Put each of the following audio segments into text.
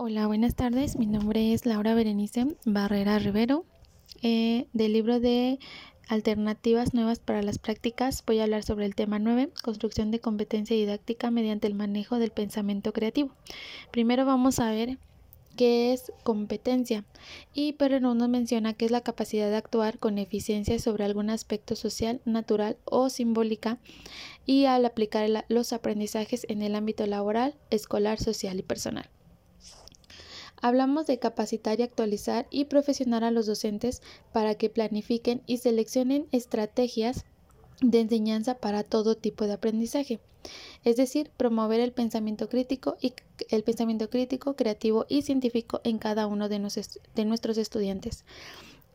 Hola, buenas tardes. Mi nombre es Laura Berenice Barrera Rivero. Eh, del libro de Alternativas Nuevas para las Prácticas voy a hablar sobre el tema 9, construcción de competencia didáctica mediante el manejo del pensamiento creativo. Primero vamos a ver qué es competencia y pero no nos menciona que es la capacidad de actuar con eficiencia sobre algún aspecto social, natural o simbólica y al aplicar los aprendizajes en el ámbito laboral, escolar, social y personal. Hablamos de capacitar y actualizar y profesionar a los docentes para que planifiquen y seleccionen estrategias de enseñanza para todo tipo de aprendizaje, es decir, promover el pensamiento crítico y el pensamiento crítico, creativo y científico en cada uno de, nuestros estudiantes.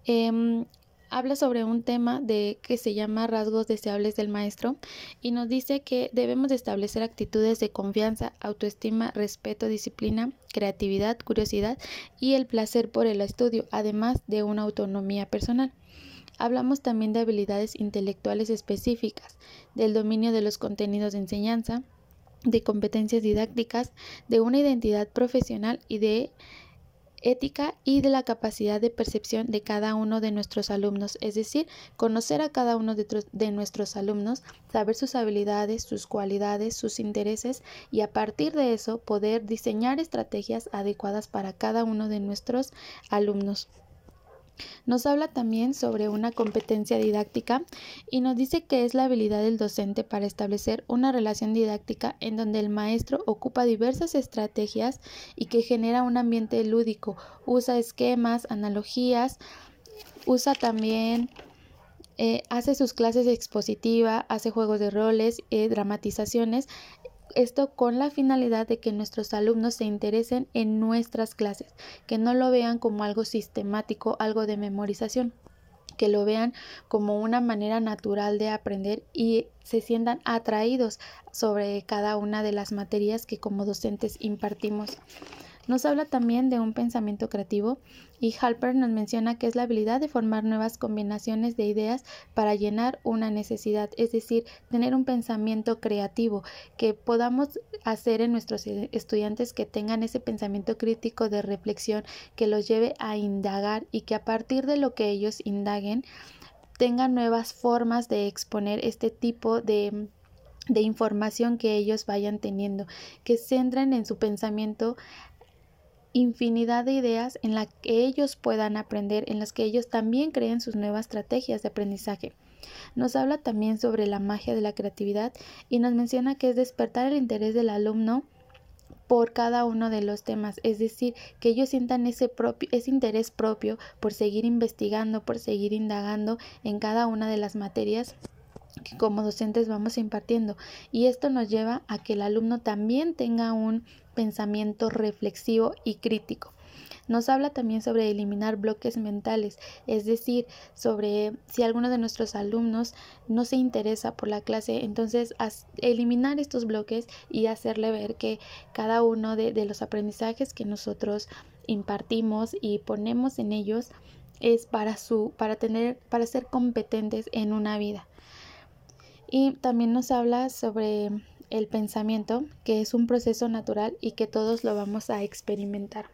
Em, habla sobre un tema de que se llama rasgos deseables del maestro y nos dice que debemos establecer actitudes de confianza, autoestima, respeto, disciplina, creatividad, curiosidad y el placer por el estudio, además de una autonomía personal. Hablamos también de habilidades intelectuales específicas, del dominio de los contenidos de enseñanza, de competencias didácticas, de una identidad profesional y de ética y de la capacidad de percepción de cada uno de nuestros alumnos, es decir, conocer a cada uno de, de, nuestros alumnos, saber sus habilidades, sus cualidades, sus intereses y a partir de eso poder diseñar estrategias adecuadas para cada uno de nuestros alumnos. Nos habla también sobre una competencia didáctica y nos dice que es la habilidad del docente para establecer una relación didáctica en donde el maestro ocupa diversas estrategias y que genera un ambiente lúdico, usa esquemas, analogías, usa también eh, hace sus clases expositivas, hace juegos de roles, eh, dramatizaciones esto con la finalidad de que nuestros alumnos se interesen en nuestras clases, que no lo vean como algo sistemático, algo de memorización que lo vean como una manera natural de aprender y se sientan atraídos sobre cada una de las materias que como docentes impartimos. Nos habla también de un pensamiento creativo y Halper nos menciona que es la habilidad de formar nuevas combinaciones de ideas para llenar una necesidad, es decir, tener un pensamiento creativo que podamos hacer en nuestros estudiantes que tengan ese pensamiento crítico de reflexión que los lleve a indagar y que a partir de lo que ellos indaguen tengan nuevas formas de exponer este tipo de de información que ellos vayan teniendo, que centren en su pensamiento infinidad de ideas en las que ellos puedan aprender, en las que ellos también creen sus nuevas estrategias de aprendizaje. Nos habla también sobre la magia de la creatividad y nos menciona que es despertar el interés del alumno por cada uno de los temas, es decir, que ellos sientan ese, propio, ese interés propio por seguir investigando, por seguir indagando en cada una de las materias que como docentes vamos impartiendo y esto nos lleva a que el alumno también tenga un pensamiento reflexivo y crítico. Nos habla también sobre eliminar bloques mentales, es decir, sobre si alguno de nuestros alumnos no se interesa por la clase, entonces eliminar estos bloques y hacerle ver que cada uno de, de los aprendizajes que nosotros impartimos y ponemos en ellos es para su para tener para ser competentes en una vida. Y también nos habla sobre el pensamiento, que es un proceso natural y que todos lo vamos a experimentar.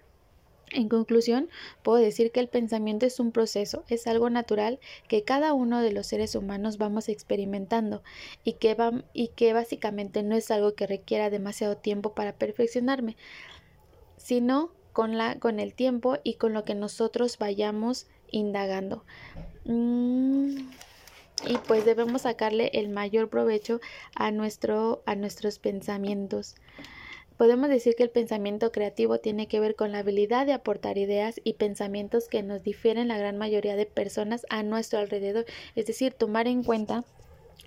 En conclusión, puedo decir que el pensamiento es un proceso, es algo natural que cada uno de los seres humanos vamos experimentando y que, básicamente no es algo que requiera demasiado tiempo para perfeccionarme, sino con el tiempo y con lo que nosotros vayamos indagando. Mm, y pues debemos sacarle el mayor provecho a, nuestro, a nuestros pensamientos. Podemos decir que el pensamiento creativo tiene que ver con la habilidad de aportar ideas y pensamientos que nos difieren la gran mayoría de personas a nuestro alrededor, es decir, tomar en cuenta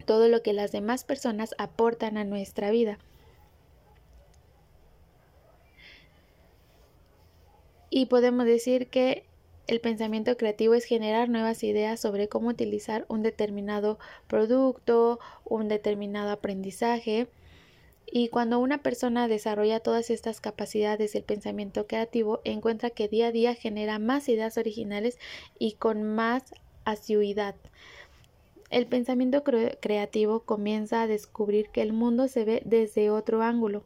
todo lo que las demás personas aportan a nuestra vida. Y podemos decir que el pensamiento creativo es generar nuevas ideas sobre cómo utilizar un determinado producto, un determinado aprendizaje. Y cuando una persona desarrolla todas estas capacidades del pensamiento creativo, encuentra que día a día genera más ideas originales y con más asiduidad. El pensamiento creativo comienza a descubrir que el mundo se ve desde otro ángulo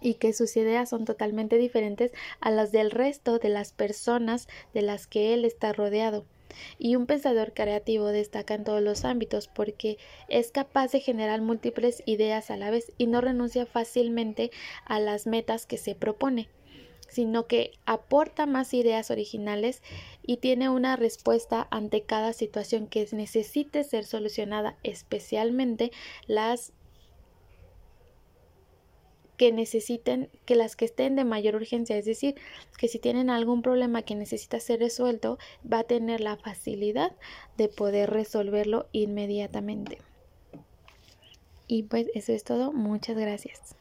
y que sus ideas son totalmente diferentes a las del resto de las personas de las que él está rodeado. Y un pensador creativo destaca en todos los ámbitos porque es capaz de generar múltiples ideas a la vez y no renuncia fácilmente a las metas que se propone, sino que aporta más ideas originales y tiene una respuesta ante cada situación que necesite ser solucionada, especialmente las que necesiten, que las que estén de mayor urgencia, es decir, que si tienen algún problema que necesita ser resuelto, va a tener la facilidad de poder resolverlo inmediatamente. Y pues eso es todo, muchas gracias.